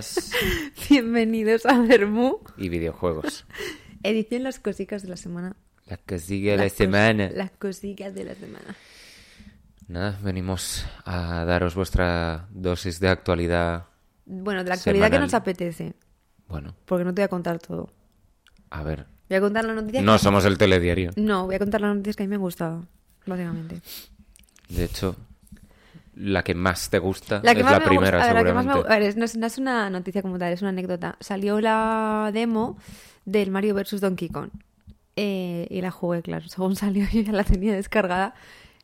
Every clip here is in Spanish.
Bienvenidos a Vermú, y videojuegos. edición Las Cosicas de la Semana. La que sigue la Las semana. Las Cosicas de la Semana. Nada, venimos a daros vuestra dosis de actualidad. Bueno, de la actualidad que nos apetece, Bueno, porque no te voy a contar todo. a ver. Voy a contar las noticias No que... somos el telediario. No, voy a contar las noticias que a mí me han gustado, básicamente. De hecho, la que más te gusta La que es más la me primera, gusta, a ver, la que más me seguramente. gu- a ver, es- no, es, no es una noticia como tal, es una anécdota. Salió la demo del Mario vs. Donkey Kong. Eh, y la jugué, claro. Según salió, yo ya la tenía descargada.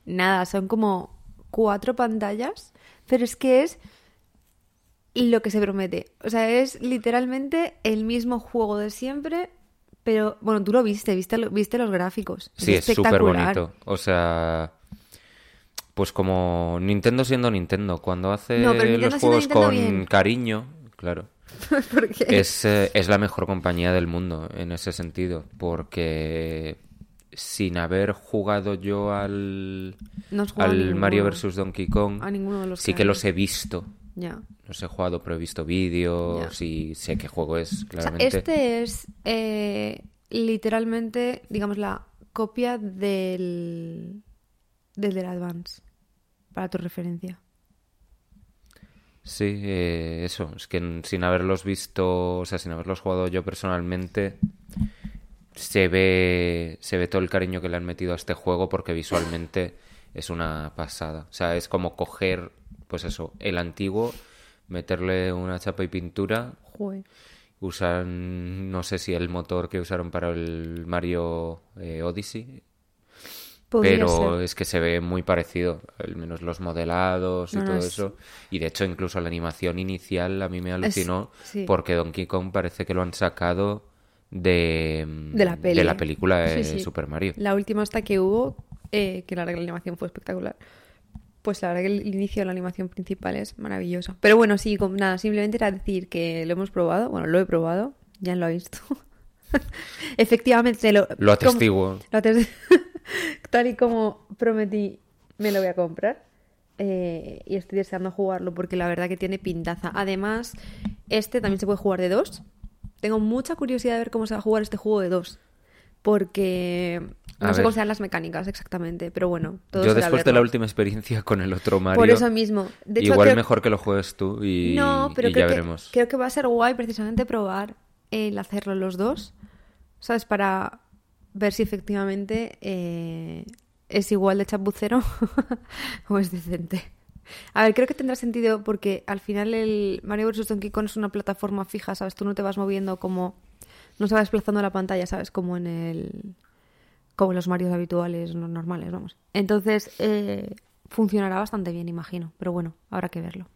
Nada, son como cuatro pantallas, pero es que es lo que se promete. O sea, es literalmente el mismo juego de siempre, pero bueno, tú lo viste, viste, viste los gráficos. Sí, es súper espectacular. bonito. O sea, pues como Nintendo siendo Nintendo, cuando hace No, los juegos con bien. cariño, claro. Es, eh, es la mejor compañía del mundo en ese sentido, porque sin haber jugado yo al, No jugado al ninguno. Mario vs. Donkey Kong, A ninguno de los sí que los he visto. ya. Los he jugado, pero he visto vídeos y sé qué juego es, O sea, claramente. este es eh, literalmente, digamos, la copia del, del del Advance, para tu referencia. Sí, eh, eso. Es que sin haberlos visto, o sea, sin haberlos jugado yo personalmente, se ve, se ve todo el cariño que le han metido a este juego porque visualmente es una pasada. O sea, es como coger, pues eso, el antiguo, meterle una chapa y pintura. Joder. Usan, no sé si el motor que usaron para el Mario eh, Odyssey, Podría pero ser. es que se ve muy parecido, al menos los modelados y No, no, todo es- eso. Y de hecho, incluso la animación inicial a mí me alucinó sí. porque Donkey Kong parece que lo han sacado de, De la peli. película de Sí, sí. Super Mario. La última hasta que hubo, eh, que la verdad que la animación fue espectacular. Pues la verdad que el inicio de la animación principal es maravilloso. Pero bueno, sí, nada, simplemente era decir que lo hemos probado. Bueno, lo he probado, ya lo ha visto. Efectivamente, lo, Lo como- atestiguo. Lo ates- Tal y como prometí, me lo voy a comprar. Eh, y estoy deseando jugarlo porque la verdad que tiene pintaza. Además, este también se puede jugar de dos. Tengo mucha curiosidad de ver cómo se va a jugar este juego de dos. Porque no A sé ver. cómo serán las mecánicas exactamente. Pero bueno, todo Yo después de la última experiencia con el otro Mario, Por eso mismo. De hecho, igual creo- mejor que lo juegues tú y, no, pero y creo ya que, veremos. creo que va a ser guay precisamente probar el hacerlo los dos, ¿sabes? Para ver si efectivamente eh, es igual de chapucero o es decente. A ver, creo que tendrá sentido porque al final el Mario vs. Donkey Kong es una plataforma fija, ¿sabes? Tú no te vas moviendo como... No se va desplazando la pantalla, ¿sabes? Como en el... Como en los Marios habituales, no- normales, vamos. Entonces, eh, funcionará bastante bien, imagino. Pero bueno, habrá que verlo.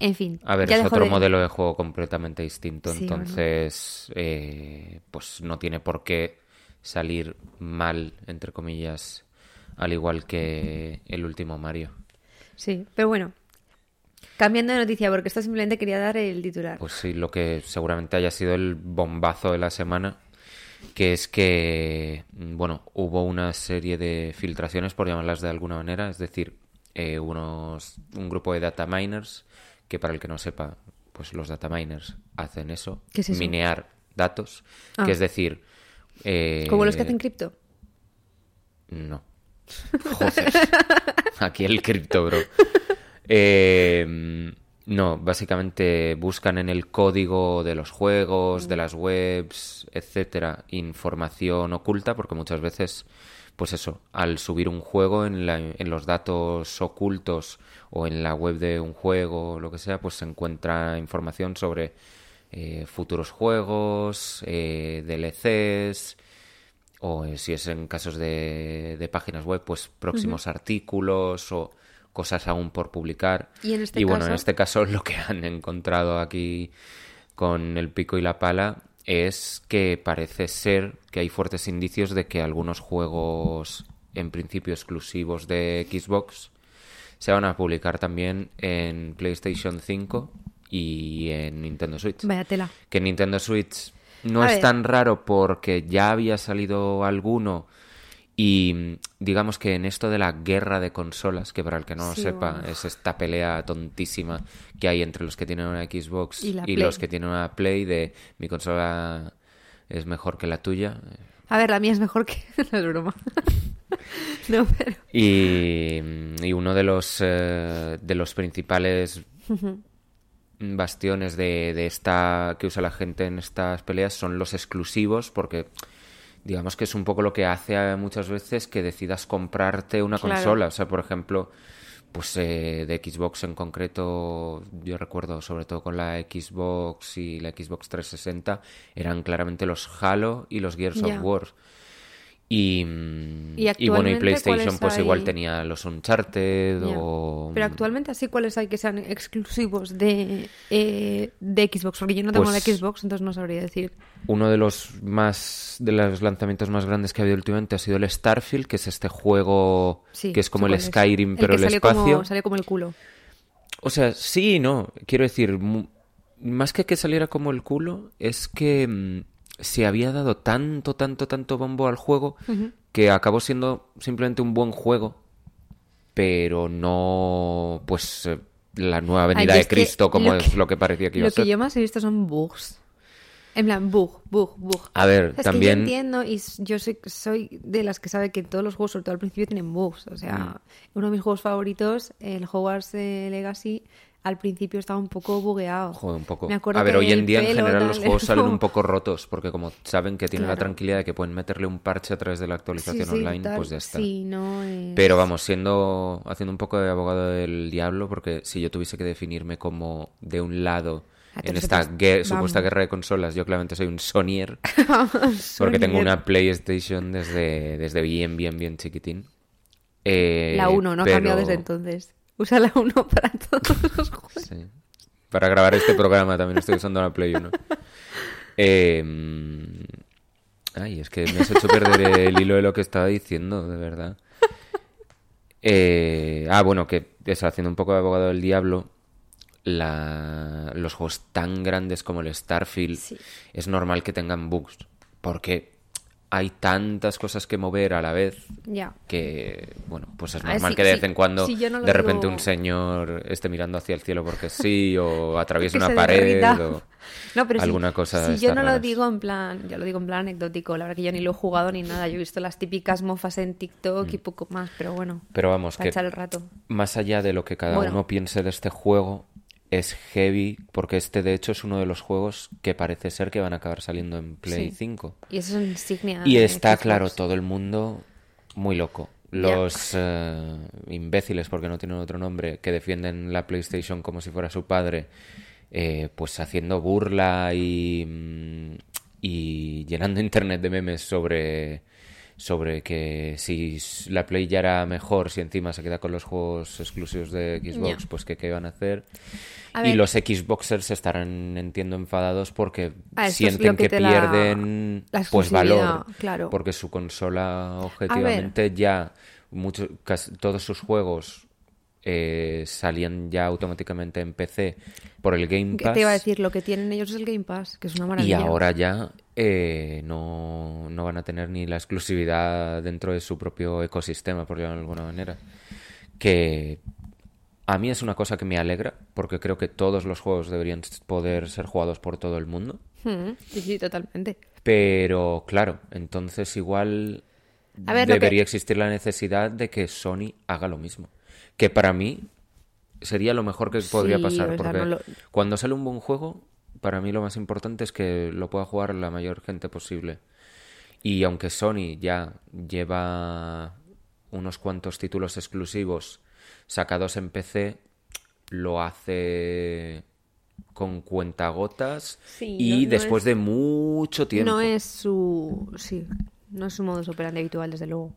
En fin. A ver, ya es otro de- modelo de juego completamente distinto, Sí, entonces eh, pues no tiene por qué salir mal, entre comillas, al igual que el último Mario. Sí, pero bueno. Cambiando de noticia, porque esto simplemente quería dar el titular. Pues sí, lo que seguramente haya sido el bombazo de la semana, que es que, bueno, hubo una serie de filtraciones, por llamarlas de alguna manera, es decir, eh, unos, un grupo de data miners, que para el que no sepa, pues los data miners hacen eso, ¿Qué es eso? minear datos, Ah. que es decir... eh, Como los que hacen cripto. no. Joder. Aquí el cripto, bro. Eh, no, básicamente buscan en el código de los juegos, de las webs, etcétera, información oculta, porque muchas veces, pues eso, al subir un juego en, la- en los datos ocultos o en la web de un juego o lo que sea, pues se encuentra información sobre eh, futuros juegos, eh, DLCs, o eh, si es en casos de, de páginas web, pues próximos artículos o cosas aún por publicar. Y en este bueno, caso- en este caso lo que han encontrado aquí con el pico y la pala es que parece ser que hay fuertes indicios de que algunos juegos en principio exclusivos de Xbox se van a publicar también en PlayStation 5 y en Nintendo Switch. Vaya tela. Que en Nintendo Switch no A es ver. tan raro porque ya había salido alguno Y digamos que en esto de la guerra de consolas, que para el que no lo Sí, sepa, bueno. es esta pelea tontísima que hay entre los que tienen una Xbox Y la los que tienen una Play de mi consola es mejor que la tuya. A ver, la mía es mejor que... no es broma. no, pero... Y, y uno de los, eh, de los principales bastiones de, de esta que usa la gente en estas peleas son los exclusivos, porque digamos que es un poco lo que hace muchas veces que decidas comprarte una Claro. consola. O sea, por ejemplo, pues eh, de Xbox en concreto, yo recuerdo sobre todo con la Xbox y la Xbox 360, eran claramente los Halo y los Gears of War. Y, ¿Y y bueno, y PlayStation pues igual tenía los Uncharted o... Pero actualmente así cuáles hay que sean exclusivos de, eh, de Xbox, porque yo no tengo Pues- la Xbox, entonces no sabría decir. Uno de los más de los lanzamientos más grandes que ha habido últimamente ha sido el Starfield, que es este juego Sí, que es como el. Skyrim, pero que el, salió espacio. Como, salió como el culo. O sea, sí y no. Quiero decir, más que que saliera como el culo, es que mm, se había dado tanto, tanto, tanto bombo al juego que acabó siendo simplemente un buen juego, pero no, pues, eh, la nueva venida Ay, de Cristo, como lo es que- lo que parecía que iba Lo a ser. que yo más he visto son bugs. En plan, bug, bug, bug. A ver, también... que yo entiendo y yo soy, soy de las que sabe que todos los juegos, sobre todo al principio, tienen bugs. O Mm. sea, uno de mis juegos favoritos, el Hogwarts eh, Legacy, al principio estaba un poco bugueado. Joder, un poco. Me acuerdo A ver, que hoy en día en general tal, los juegos salen un poco rotos porque como saben que tienen la tranquilidad de que pueden meterle un parche a través de la actualización Sí, sí, online, tal. pues ya está. Sí, no es- Pero vamos, siendo haciendo un poco de abogado del diablo, porque si yo tuviese que definirme como de un lado en esta supuesta guerra de consolas, yo claramente soy un Sonyer, porque tengo una PlayStation desde, desde bien, bien, bien chiquitín. Eh, La 1, no ha pero- cambiado desde entonces. Usa la 1 para todos los juegos. Sí. Para grabar este programa también estoy usando la Play 1. Eh, Ay, es que me has hecho perder el hilo de lo que estaba diciendo, de verdad. Eh, ah, bueno, que eso, haciendo un poco de abogado del diablo, la- los juegos tan grandes como el Starfield Sí. es normal que tengan bugs, porque hay tantas cosas que mover a la vez Ya. que, bueno, pues es normal que de vez en cuando no de repente digo- un señor esté mirando hacia el cielo porque sí, o atraviese Que una pared, o No, pero alguna cosa Si yo no lo digo en plan, yo lo digo en plan anecdótico, la verdad que yo ni lo he jugado ni nada. Yo he visto las típicas mofas en TikTok Mm. y poco más, pero bueno, Pero vamos, que echar el rato. más allá de lo que cada Bueno. uno piense de este juego, es heavy, porque este de hecho es uno de los juegos que parece ser que van a acabar saliendo en Play Sí. 5. Y eso es insignia. Y está, claro, todo el mundo muy loco. Los eh, imbéciles, porque no tienen otro nombre, que defienden la PlayStation como si fuera su padre, eh, pues haciendo burla y, mm, y llenando internet de memes sobre, sobre que si la Play ya era mejor, si encima se queda con los juegos exclusivos de Xbox, pues que qué van a hacer. A y ver. los Xboxers estarán, entiendo, enfadados porque Ah, sienten que que, te la- pierden la pues valor. claro. Porque su consola, objetivamente, ya muchos, casi todos sus juegos eh, salían ya automáticamente en PC por el Game ¿Qué Pass. te iba a decir? Lo que tienen ellos es el Game Pass, que es una Y maravilla. ahora ya eh, no, no van a tener ni la exclusividad dentro de su propio ecosistema, por llamarlo de alguna manera. Que a mí es una cosa que me alegra, porque creo que todos los juegos deberían poder ser jugados por todo el mundo. Mm, Sí, sí, totalmente. Pero claro, entonces igual A ver, lo debería que- existir la necesidad de que Sony haga lo mismo. Que para mí sería lo mejor que podría Sí, pasar. porque no lo- cuando sale un buen juego, para mí lo más importante es que lo pueda jugar la mayor gente posible. Y aunque Sony ya lleva unos cuantos títulos exclusivos sacados en PC, lo hace con cuentagotas Sí, y no- no después es- de mucho tiempo. No es su... Sí, no es su modus operandi habitual, desde luego.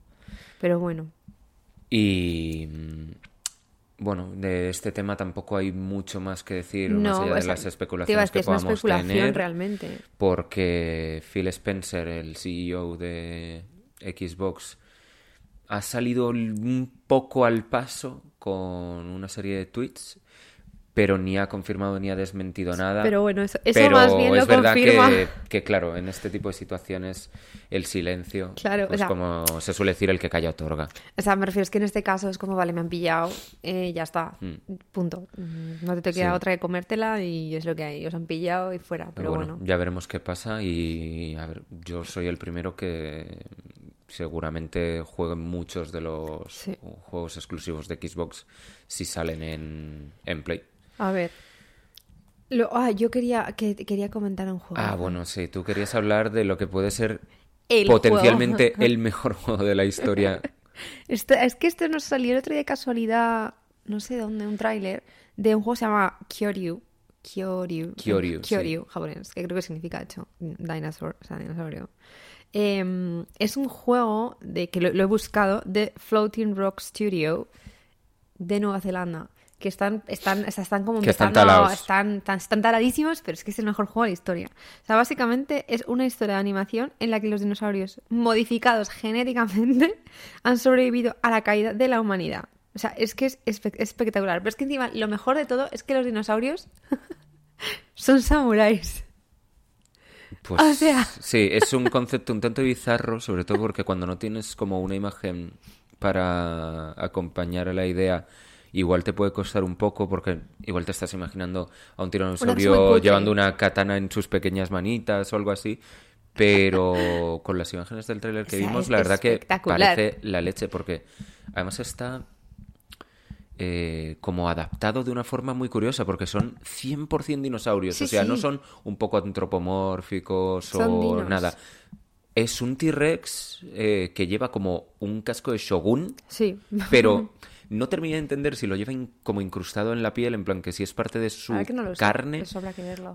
Pero bueno. Y mm, bueno, de este tema tampoco hay mucho más que decir más No, allá o de sea, las especulaciones que una podamos especulación tener. realmente. Porque Phil Spencer, el CEO de Xbox, ha salido un poco al paso con una serie de tweets pero ni ha confirmado ni ha desmentido nada. Pero bueno, eso, eso Pero más bien lo es verdad confirma. que, que, claro, en este tipo de situaciones el silencio, Claro, o pues sea- como se suele decir, el que calla otorga. O sea, me refiero es que en este caso es como, vale, me han pillado, eh, ya está, Mm. punto. Mm, No te queda Sí. otra que comértela y es lo que hay. Os han pillado y fuera, pero bueno. ya veremos qué pasa y a ver, yo soy el primero que seguramente juegue muchos de los Sí. juegos exclusivos de Xbox si salen en, en Play. A ver. Lo- ah, yo quería, que, quería comentar un juego. Ah, bueno, sí, tú querías hablar de lo que puede ser El potencialmente juego. el mejor juego de la historia. Es que este nos salió el otro día de casualidad, no sé dónde, un tráiler de un juego que se llama Kyoryu. Kyoryu. Kyoryu, sí. Japonés, que creo que significa hecho dinosaur, o sea, dinosaurio. Em, es un juego de que lo, lo he buscado de Floating Rock Studio de Nueva Zelanda. Que están, están, o sea, están como Que están empezando están, tan- están taradísimos, pero es que es el mejor juego de la historia. O sea, básicamente es una historia de animación en la que los dinosaurios modificados genéticamente han sobrevivido a la caída de la humanidad. O sea, es que es espe- espectacular. Pero es que encima lo mejor de todo es que los dinosaurios son samuráis. Pues O sea. sí, es un concepto un tanto bizarro, sobre todo porque cuando no tienes como una imagen para acompañar a la idea, igual te puede costar un poco porque igual te estás imaginando a un Una tiranosaurio cutre. llevando una katana en sus pequeñas manitas o algo así. Pero con las imágenes del tráiler que O sea, vimos, la verdad que parece la leche porque además está eh, como adaptado de una forma muy curiosa porque son 100% dinosaurios, Sí, o sea, no son un poco antropomórficos Son o dinos. nada. Es un T-Rex eh, que lleva como un casco de Shogun, Sí. pero no terminé de entender si lo lleva in- como incrustado en la piel, en plan que si es parte de su no carne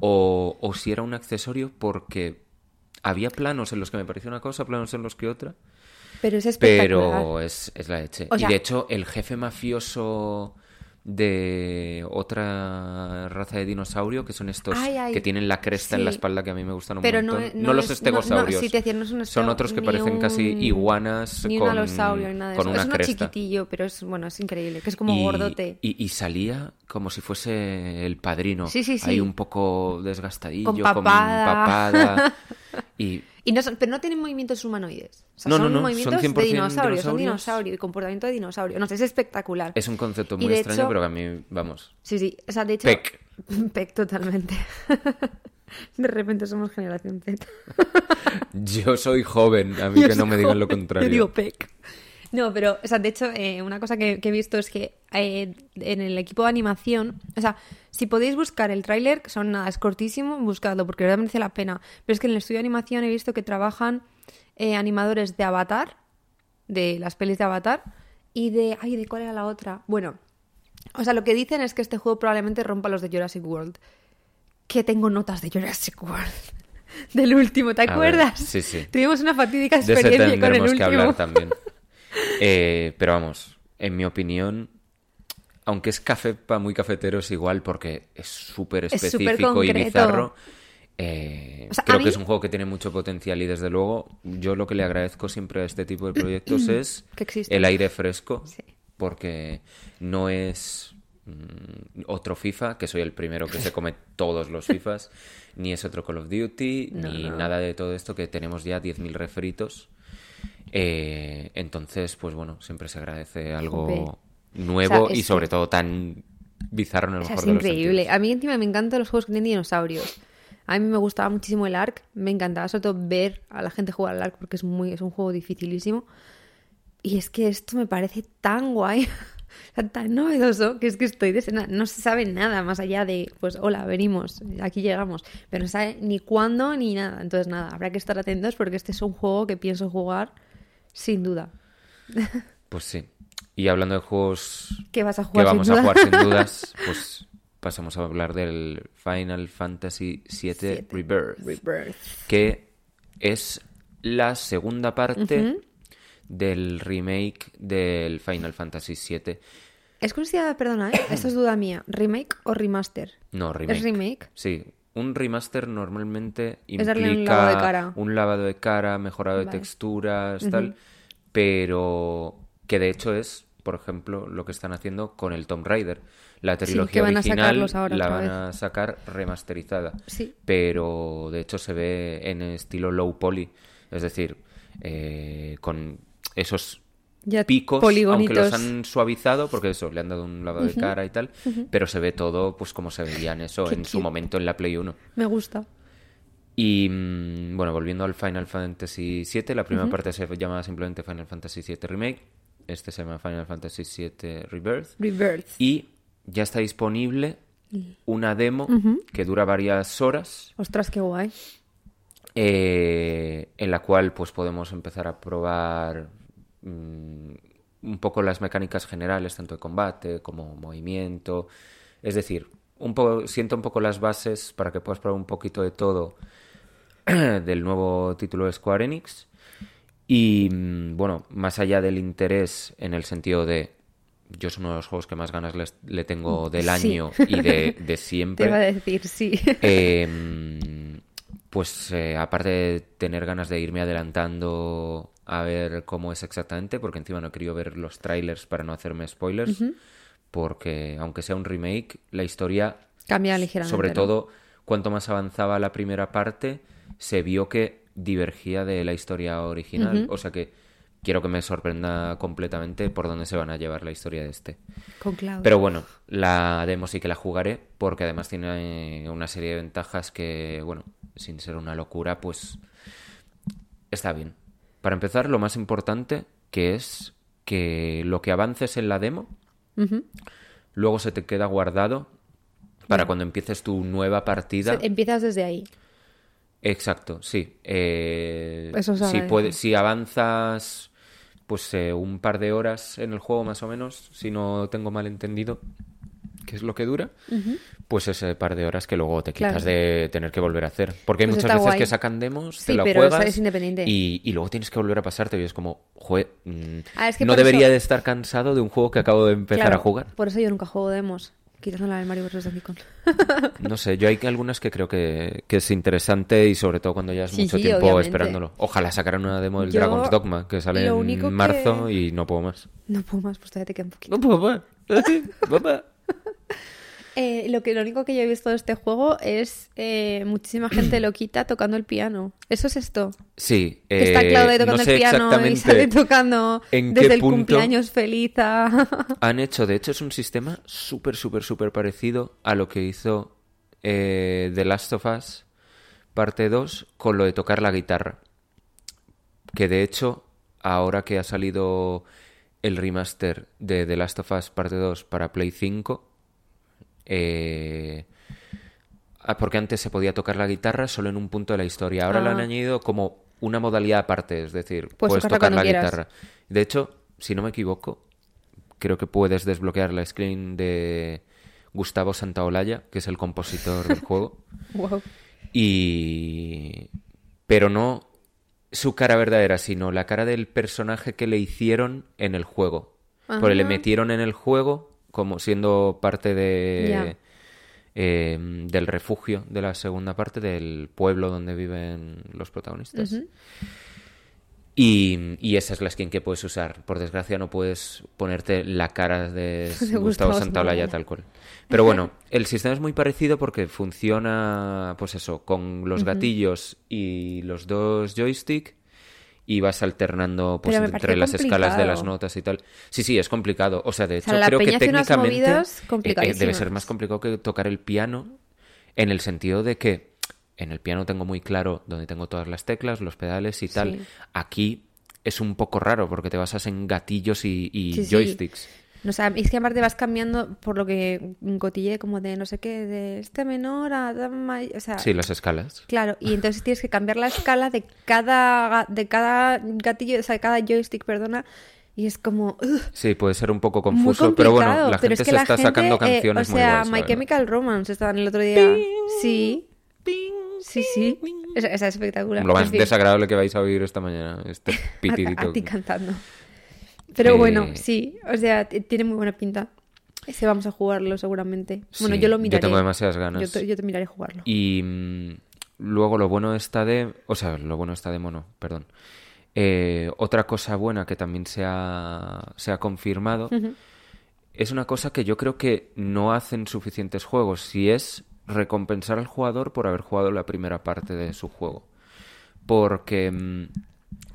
o, o si era un accesorio porque había planos en los que me parecía una cosa, planos en los que otra. Pero es espectacular. Pero es, es la leche. O y de hecho, el jefe mafioso de otra raza de dinosaurio, que son estos Ay, ay, que tienen la cresta en la espalda, que a mí me gustan un Pero no montón. es- No, no los es- no- no, estegosaurios. sí, te decía, es son estego- otros que parecen casi iguanas Ni con, un ni nada de con eso. una es cresta. chiquitillo, pero es bueno, es increíble. Que es como y, gordote. Y, y salía como si fuese el padrino. Sí, sí, sí. Ahí un poco desgastadillo, Con con papada. papada. y Y no son- pero no tienen movimientos humanoides. O sea, No, son no, movimientos 100% de dinosaurio. Son dinosaurios. dinosaurio y comportamiento de dinosaurio. No sé, es espectacular. es un concepto muy extraño, hecho- pero que a mí, vamos, Sí, sí. O sea, de hecho. Peck. Peck totalmente. de repente somos generación Z. Yo soy joven, a mí Yo que no me digan lo contrario. Yo digo Peck. No, pero, o sea, de hecho, eh, una cosa que, que he visto es que eh, en el equipo de animación, o sea, si podéis buscar el tráiler, que son nada, es cortísimo, buscadlo porque verdad merece la pena. Pero es que en el estudio de animación he visto que trabajan eh, animadores de Avatar, de las pelis de Avatar, y de. Ay, ¿de cuál era la otra? Bueno, o sea, lo que dicen es que este juego probablemente rompa los de Jurassic World. Que tengo notas de Jurassic World. Del último, ¿te ver, acuerdas? sí, sí. Tuvimos una fatídica De ese experiencia con el último. que hablar también. Eh, pero vamos, en mi opinión, aunque es café para muy cafetero, es igual porque es súper Es súper específico y bizarro. Eh, O sea, a creo mí- que es un juego que tiene mucho potencial y desde luego yo lo que le agradezco siempre a este tipo de proyectos es Que el aire fresco Sí. porque no es mm, otro FIFA, que soy el primero que se come todos los FIFAs, ni es otro Call of Duty, No, ni no. nada de todo esto que tenemos ya 10.000 refritos. Eh, entonces, pues bueno, siempre se agradece algo Jope. nuevo O sea, y sobre que- todo tan bizarro en el O sea, mejor es de increíble. A mí encima me encantan los juegos que tienen dinosaurios. A mí me gustaba muchísimo el ARC. Me encantaba sobre todo ver a la gente jugar al ARC porque es, muy, es un juego dificilísimo. Y es que esto me parece tan guay, tan novedoso, que es que estoy de No se sabe nada más allá de, pues, hola, venimos, aquí llegamos. Pero no sabe ni cuándo ni nada. Entonces, nada, habrá que estar atentos porque este es un juego que pienso jugar sin duda. Pues sí. Y hablando de juegos ¿Qué vas a que jugar vamos sin a jugar sin dudas, pues pasamos a hablar del Final Fantasy VII Siete. Rebirth, Rebirth. que es la segunda parte del remake del Final Fantasy VII. Es considerada, perdona, ¿eh? esto es duda mía, remake o remaster. No, remake. ¿Es remake? Sí. Un remaster normalmente un implica lavado un lavado de cara, mejorado de texturas, tal, pero que de hecho es por ejemplo, lo que están haciendo con el Tomb Raider. La trilogía a original ahora la van vez. a sacar remasterizada. Sí. Pero de hecho se ve en estilo low poly. Es decir, eh, con esos Ya picos, aunque los han suavizado, porque eso, le han dado un lavado de cara y tal, pero se ve todo pues como se veía en eso Qué en su momento en la Play 1. Me gusta. Y mm, bueno, volviendo al Final Fantasy VII, la primera parte se llama simplemente Final Fantasy VII Remake, este se llama Final Fantasy VII Rebirth, Rebirth. y ya está disponible una demo que dura varias horas, Ostras, qué guay. eh, en la cual pues podemos empezar a probar mm, un poco las mecánicas generales, tanto de combate como movimiento. Es decir, un poco, siento un poco las bases para que puedas probar un poquito de todo del nuevo título de Square Enix. Y mm, bueno, más allá del interés en el sentido de yo es uno de los juegos que más ganas les- le tengo del Sí. año y de, de Te siempre. iba a decir, sí. Eh, pues eh, aparte de tener ganas de irme adelantando a ver cómo es exactamente, porque encima no he querido ver los trailers para no hacerme spoilers, porque aunque sea un remake, la historia, Cambia ligeramente. sobre todo cuanto más avanzaba la primera parte, se vio que divergía de la historia original, o sea que quiero que me sorprenda completamente por dónde se van a llevar la historia de este. Con Cloud. Pero bueno, la demo sí que la jugaré porque además tiene una serie de ventajas que, bueno, sin ser una locura, pues está bien. Para empezar, lo más importante que es que lo que avances en la demo luego se te queda guardado para cuando empieces tu nueva partida. Empiezas desde ahí. Exacto, sí. Eh, Eso si, puedes, si avanzas pues eh, un par de horas en el juego más o menos, si no tengo mal entendido qué es lo que dura, pues ese par de horas que luego te quitas Claro. de tener que volver a hacer. Porque hay Pues muchas veces guay. que sacan demos, te lo pero juegas es independiente. Y, y luego tienes que volver a pasarte y es como, jue, mm, Ah, es que no debería eso- de estar cansado de un juego que acabo de empezar Claro, a jugar. Por eso yo nunca juego demos. Quitando la del Mario Bros. Donkey Kong. No sé, yo hay algunas que creo que, que es interesante y sobre todo cuando ya es Sí, mucho sí, tiempo obviamente. esperándolo. Ojalá sacaran una demo del Yo, Dragon's Dogma que sale en marzo que- y no puedo más. No puedo más, pues todavía te queda un poquito. No puedo más. Papá. Eh, lo, que, lo único que yo he visto de este juego es eh, muchísima gente lo quita tocando el piano. ¿Eso es esto? Sí, Que está eh, Claudia tocando no sé el piano y sale tocando en desde el cumpleaños feliz a... han hecho. De hecho, es un sistema súper, súper, súper parecido a lo que hizo eh, The Last of Us parte 2 con lo de tocar la guitarra. Que de hecho, ahora que ha salido el remaster de The Last of Us parte 2 para Play 5, eh, ah, porque antes se podía tocar la guitarra solo en un punto de la historia. Ahora le han Ah. añadido como una modalidad aparte, es decir, Puedes tocar la quieras. guitarra. De hecho, si no me equivoco, creo que puedes desbloquear la screen de Gustavo Santaolalla, que es el compositor del juego. Wow. Y. Pero no su cara verdadera, sino la cara del personaje que le hicieron en el juego. Porque le metieron en el juego como siendo parte de. Eh, del refugio de la segunda parte, del pueblo donde viven los protagonistas. Y, y esa es la skin que puedes usar. Por desgracia no puedes ponerte la cara de, De Gustavo Santaolalla. tal cual. Pero bueno, el sistema es muy parecido porque funciona, pues eso, con los gatillos y los dos joystick y vas alternando pues entre las escalas de las notas y tal. Sí, sí, es complicado. O sea, de hecho, sea, creo que técnicamente eh, eh, debe ser más complicado que tocar el piano en el sentido de que en el piano tengo muy claro donde tengo todas las teclas, los pedales y tal. Sí. Aquí es un poco raro porque te basas en gatillos y, y Sí, sí. No, o sea, es que aparte vas cambiando por lo que cotillé como de no sé qué, de este menor a... O sea, Sí, las escalas. Claro, y entonces tienes que cambiar la escala de cada, de cada gatillo, o sea, de cada joystick, perdona, y es como... Sí, puede ser un poco muy confuso, pero bueno, la gente es que se la está gente, sacando eh, canciones o muy sea, guays, la My. Chemical Romance estaban el otro día. Sí, sí, sí. Esa, esa es espectacular. Lo más En fin, desagradable que vais a oír esta mañana, este a- pitidito. a ti cantando. Pero Eh, bueno, sí, o sea, tiene muy buena pinta. Ese vamos a jugarlo seguramente. Bueno, Sí, yo lo yo miraré. tengo demasiadas ganas. Yo te, yo te miraré jugarlo. Y mm, luego lo bueno de esta de... O sea, lo bueno de esta demo no, perdón. Eh, otra cosa buena que también se ha, se ha confirmado es una cosa que yo creo que no hacen suficientes juegos, si es recompensar al jugador por haber jugado la primera parte de su juego. Porque, mm,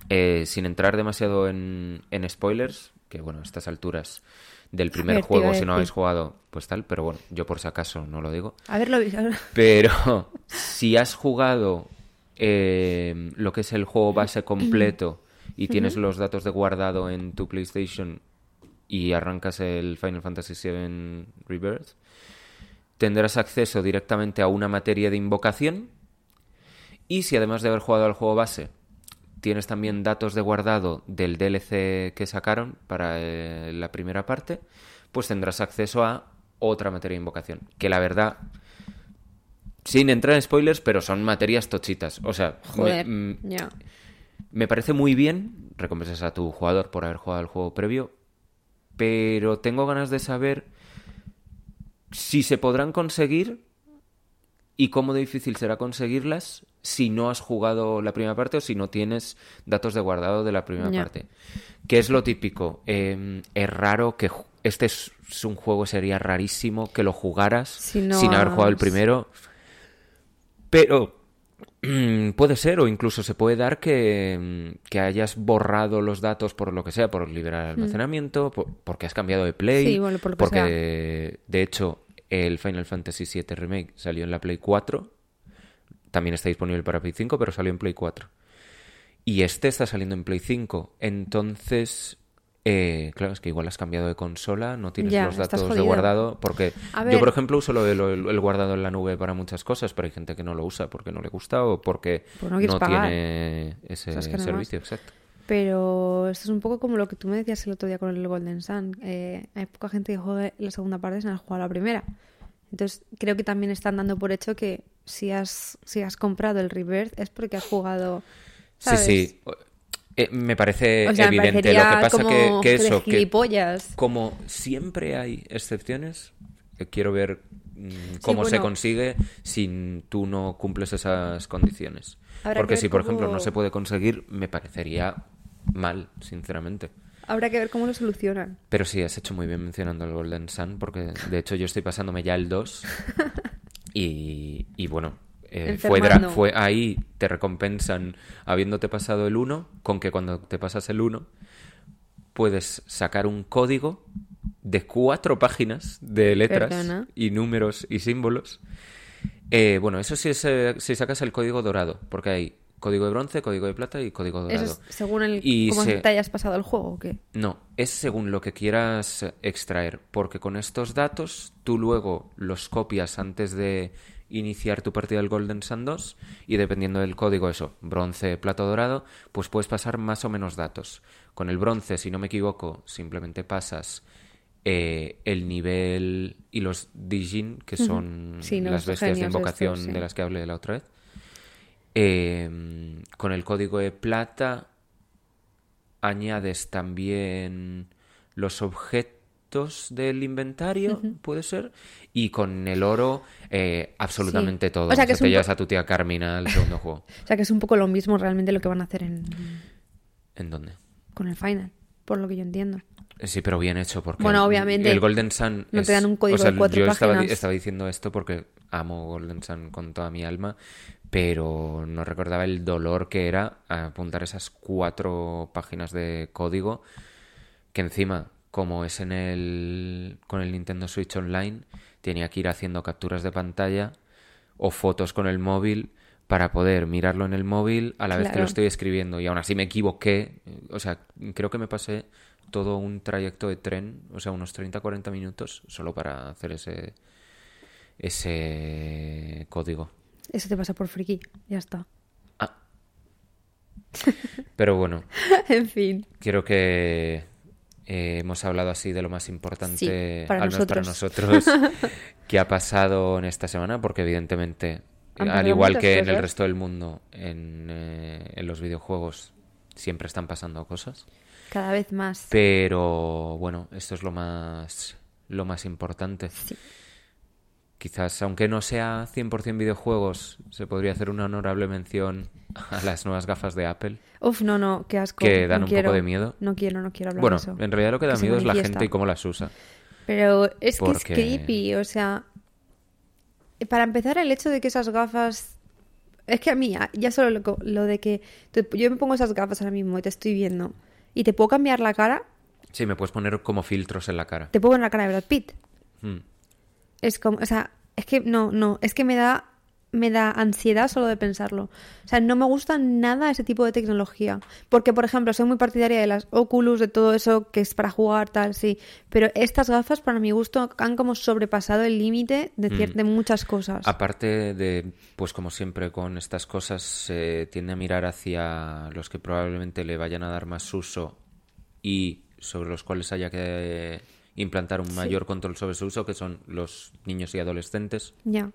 eh, sin entrar demasiado en, en spoilers, que bueno, a estas alturas del primer ver, juego, a si no habéis jugado, pues tal, pero bueno, yo por si acaso no lo digo. Haberlo visto. Pero si has jugado eh, lo que es el juego base completo y tienes los datos de guardado en tu PlayStation y arrancas el Final Fantasy VII Rebirth, tendrás acceso directamente a una materia de invocación. Y si además de haber jugado al juego base, tienes también datos de guardado del DLC que sacaron para eh, la primera parte, pues tendrás acceso a otra materia de invocación. Que la verdad, sin entrar en spoilers, pero son materias tochitas. O sea, me- Joder, mm, me parece muy bien, recompensas a tu jugador por haber jugado el juego previo, pero tengo ganas de saber si se podrán conseguir y cómo difícil será conseguirlas si no has jugado la primera parte o si no tienes datos de guardado de la primera parte. Que es lo típico. eh, es raro que este es, un juego, sería rarísimo que lo jugaras Si no sin haber jugado el primero. Pero mm, puede ser, o incluso se puede dar que, mm, que hayas borrado los datos por lo que sea, por liberar el almacenamiento, por- porque has cambiado de Play. Sí, bueno, por lo que porque de hecho el Final Fantasy VII Remake salió en la Play 4, también está disponible para Play 5, pero salió en Play 4. Y este está saliendo en Play 5, entonces... eh, claro, es que igual has cambiado de consola, no tienes Ya, los datos de guardado, porque yo, por ejemplo, uso lo del el, el guardado en la nube para muchas cosas, pero hay gente que no lo usa porque no le gusta o porque Pues no no tiene ese O sea, servicio, exacto. Pero esto es un poco como lo que tú me decías el otro día con el Golden Sun. Eh, hay poca gente que juegue la segunda parte sin haber jugado la primera. Entonces, creo que también están dando por hecho que si has, si has comprado el Rebirth es porque has jugado. ¿sabes? Sí, sí. Eh, me parece O sea, me evidente. Lo que pasa como que, eso, que como siempre hay excepciones, eh, quiero ver mm, cómo se bueno. consigue si tú no cumples esas condiciones. Habrá Porque si, por ejemplo, no se puede conseguir, me parecería mal, sinceramente. Habrá que ver cómo lo solucionan. Pero sí, has hecho muy bien mencionando el Golden Sun, porque de hecho yo estoy pasándome ya el 2. Y, y bueno, eh, fue, ahí, te recompensan habiéndote pasado el 1, con que cuando te pasas el 1 puedes sacar un código de cuatro páginas de letras Perdona. y números y símbolos. Eh, bueno, eso sí es eh, si sacas el código dorado, porque hay código de bronce, código de plata y código dorado. Eso es según el, Y cómo se- te hayas pasado el juego o qué. No, es según lo que quieras extraer, porque con estos datos tú luego los copias antes de iniciar tu partida del Golden Sun 2 y dependiendo del código, eso, bronce, plata dorado, pues puedes pasar más o menos datos. Con el bronce, si no me equivoco, simplemente pasas eh, el nivel y los Dijin, que son Sí, las bestias de invocación estos, sí. de las que hablé la otra vez. Eh, con el código de plata añades también los objetos del inventario, puede ser, y con el oro eh, absolutamente Sí. todo. O sea, que es te un llevas a tu tía Carmina al segundo juego. O sea que es un poco lo mismo realmente lo que van a hacer en, ¿En dónde? con el final, por lo que yo entiendo. Sí, pero bien hecho, porque Bueno, obviamente, el Golden Sun no te dan un código o sea, de cuatro yo estaba, páginas. estaba diciendo esto porque amo Golden Sun con toda mi alma, pero no recordaba el dolor que era apuntar esas cuatro páginas de código que encima, como es en el con el Nintendo Switch Online, tenía que ir haciendo capturas de pantalla o fotos con el móvil para poder mirarlo en el móvil a la vez que lo estoy escribiendo y aún así me equivoqué, o sea, creo que me pasé todo un trayecto de tren, o sea, unos 30-40 minutos solo para hacer ese ese código. Eso te pasa por friki, ya está. Ah. Pero bueno, en fin. Creo que eh, hemos hablado así de lo más importante, Sí, para al menos para nosotros. nosotros, que ha pasado en esta semana, porque evidentemente, Han al igual que en el resto del mundo, en, eh, en los videojuegos siempre están pasando cosas. Cada vez más. Pero bueno, esto es lo más, lo más importante. Sí. quizás, aunque no sea 100% videojuegos, se podría hacer una honorable mención a las nuevas gafas de Apple. Uf, no, no, qué asco. Que dan no un quiero. poco de miedo. No quiero, no quiero hablar Bueno, de eso. en realidad lo que da Que miedo es la gente y cómo las usa. Pero es que es creepy, o sea, para empezar el hecho de que esas gafas... Es que a mí, ya- ya solo lo, lo de que te- yo me pongo esas gafas ahora mismo y te estoy viendo y te puedo cambiar la cara, Sí, me puedes poner como filtros en la cara. te pongo en la cara de Brad Pitt. Mm. Es como, o sea, es que no, no, es que me da, me da ansiedad solo de pensarlo. O sea, no me gusta nada ese tipo de tecnología. Porque, por ejemplo, soy muy partidaria de las Oculus, de todo eso que es para jugar, tal, sí. Pero estas gafas, para mi gusto, han como sobrepasado el límite de, de muchas cosas. Aparte de, pues como siempre con estas cosas, se tiende a mirar hacia los que probablemente le vayan a dar más uso y sobre los cuales haya que implantar un mayor control sobre su uso, que son los niños y adolescentes. Ya.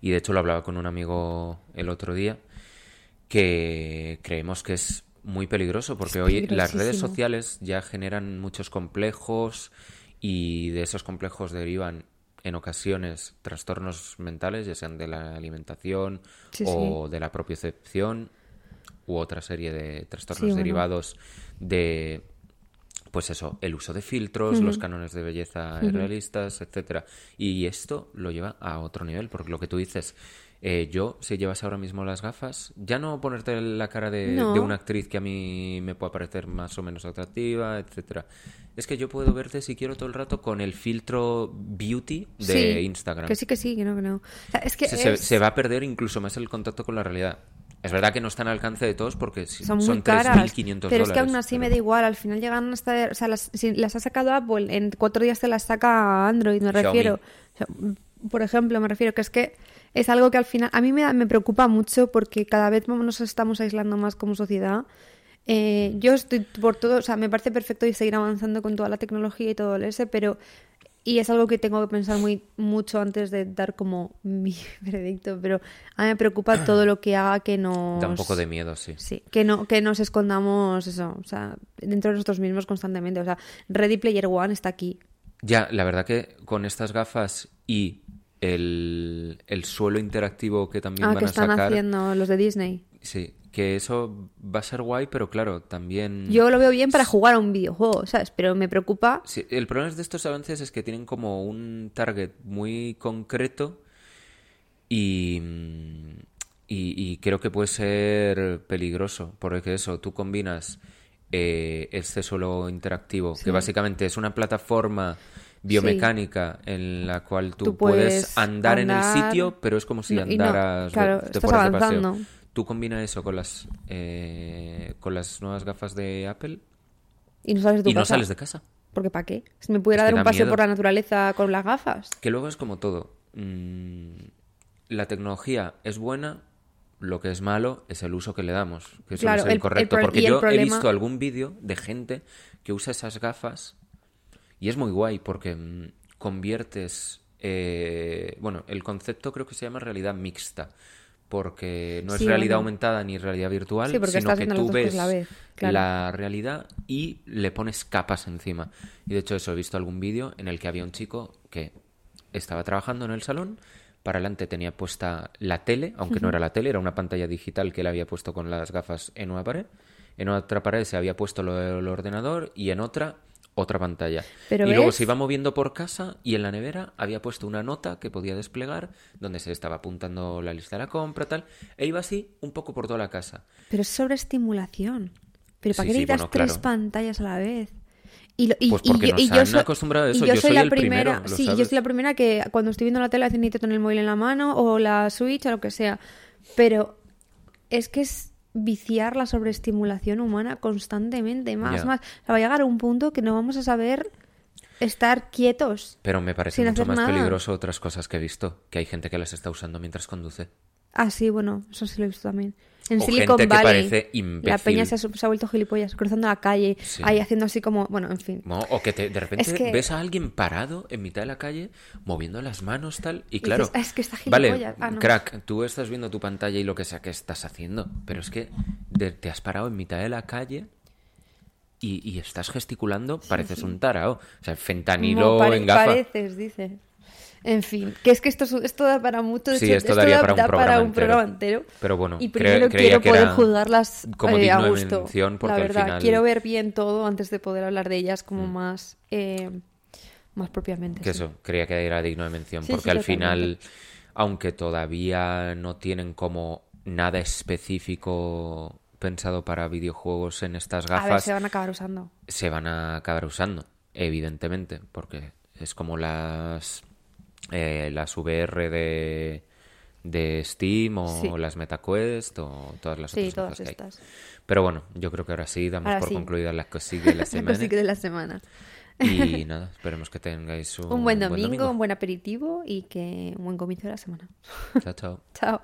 Y de hecho lo hablaba con un amigo el otro día, que creemos que es muy peligroso, porque hoy las redes sociales ya generan muchos complejos y de esos complejos derivan en ocasiones trastornos mentales, ya sean de la alimentación Sí, o de la propiocepción u otra serie de trastornos Sí, bueno. derivados de pues eso, el uso de filtros, los cánones de belleza irrealistas, etcétera. Y esto lo lleva a otro nivel, porque lo que tú dices, eh, yo, si llevas ahora mismo las gafas, ya no ponerte la cara de, No. de una actriz que a mí me pueda parecer más o menos atractiva, etcétera. Es que yo puedo verte si quiero todo el rato con el filtro beauty de Sí, Instagram. Que sí, que sí, que no, que no. O sea, es que Se, se- es- se va a perder incluso más el contacto con la realidad. Es verdad que no está al alcance de todos porque si- son son, muy caras. 3.500 Pero es que aún así me da igual. Al final llegan hasta. O sea, las, si las ha sacado Apple, en cuatro días te las saca Android, me refiero. Por ejemplo, me refiero que es que es algo que al final. A mí me, da- me preocupa mucho porque cada vez nos estamos aislando más como sociedad. Eh, yo estoy por todo, o sea, me parece perfecto y seguir avanzando con toda la tecnología y todo el ese, pero y es algo que tengo que pensar muy mucho antes de dar como mi veredicto, pero a mí me preocupa todo lo que haga que nos Da un poco de miedo, sí. Sí, que no que nos escondamos eso, o sea, dentro de nosotros mismos constantemente, o sea, Ready Player One está aquí. Ya, la verdad que con estas gafas y el, el suelo interactivo que también Ah, van que a están sacar, haciendo los de Disney. Sí, que eso va a ser guay, pero claro, también... Yo lo veo bien para jugar a un videojuego, ¿sabes? Pero me preocupa Sí, el problema de estos avances es que tienen como un target muy concreto y, mm, y, y creo que puede ser peligroso, porque eso, tú combinas eh, este suelo interactivo, que básicamente es una plataforma biomecánica en la cual tú, Tú puedes, puedes andar, en el sitio, pero es como si no- y no, andaras, claro, te estás de paseo. Tú combinas eso con las, eh, con las nuevas gafas de Apple y no sales de tu y no casa. sales de casa. Porque ¿para qué? Si me pudiera Es que dar un paseo miedo. por la naturaleza con las gafas. Que luego es como todo. Mm, la tecnología es buena, lo que es malo es el uso que le damos, que Claro, ser el- incorrecto. el pro- Porque yo he visto algún vídeo de gente que usa esas gafas y es muy guay porque mm, conviertes. eh, bueno, el concepto creo que se llama realidad mixta. Porque no es Sí, realidad bueno. aumentada ni realidad virtual, Sí, sino que tú ves la vez, claro. la realidad y le pones capas encima. Y de hecho eso, he visto algún vídeo en el que había un chico que estaba trabajando en el salón, para adelante tenía puesta la tele, aunque no era la tele, era una pantalla digital que él había puesto con las gafas en una pared. En otra pared se había puesto lo del ordenador y en otra otra pantalla. Pero y luego se iba moviendo por casa y en la nevera había puesto una nota que podía desplegar donde se estaba apuntando la lista de la compra, tal. E iba así un poco por toda la casa. Pero es sobreestimulación. ¿Pero para Sí, qué sí, necesitas bueno, tres claro. pantallas a la vez? Y, lo- y- Pues porque yo, nos y yo han soy- acostumbrado a y eso. yo Yo soy soy la el primera, primero, sí, yo soy la primera que cuando estoy viendo la tele necesito tener el móvil en la mano o la Switch o lo que sea. Pero es que es viciar la sobreestimulación humana constantemente, más, más. O sea, va a llegar a un punto que no vamos a saber estar quietos. Pero me parece mucho más nada. peligroso otras cosas que he visto, que hay gente que las está usando mientras conduce. Ah, sí, bueno, eso sí lo he visto también. En O Silicon gente que Valley, parece la peña se ha, se ha vuelto gilipollas, cruzando la calle, Sí. ahí haciendo así como, bueno, en fin. ¿no? O que te- de repente Es que- ves a alguien parado en mitad de la calle, moviendo las manos, tal. Y Y claro, dices, "Ah, es que está vale, gilipollas". Ah, no. crack, tú estás viendo tu pantalla y lo que sea que estás haciendo, pero es que de- te has parado en mitad de la calle y, y estás gesticulando, pareces un tarao. O sea, fentanilo Como pare- en gafa. Pareces, dice. En fin, que es que esto, esto da para mucho. Sí, hecho, esto daría da, para un programa para un entero. programa entero. Pero bueno, y cre- primero creía quiero que poder juzgarlas como eh, a de gusto. la verdad, final- quiero ver bien todo antes de poder hablar de ellas como Mm. más, eh, más propiamente. Que sí. eso, creía que era digno de mención, Sí, porque sí, al final, aunque todavía no tienen como nada específico pensado para videojuegos en estas A ver, gafas, se van a acabar usando. se van a acabar usando, evidentemente, porque es como las eh, las VR de, de Steam o Sí. las MetaQuest o todas las Sí, otras todas gafas que hay. estas. Pero bueno, yo creo que ahora sí damos Ahora por sí. concluidas las cosillas de la semana. de la semana. Y nada, esperemos que tengáis un, Un buen domingo, un buen aperitivo y que un buen comienzo de la semana. Chao, chao. Chao.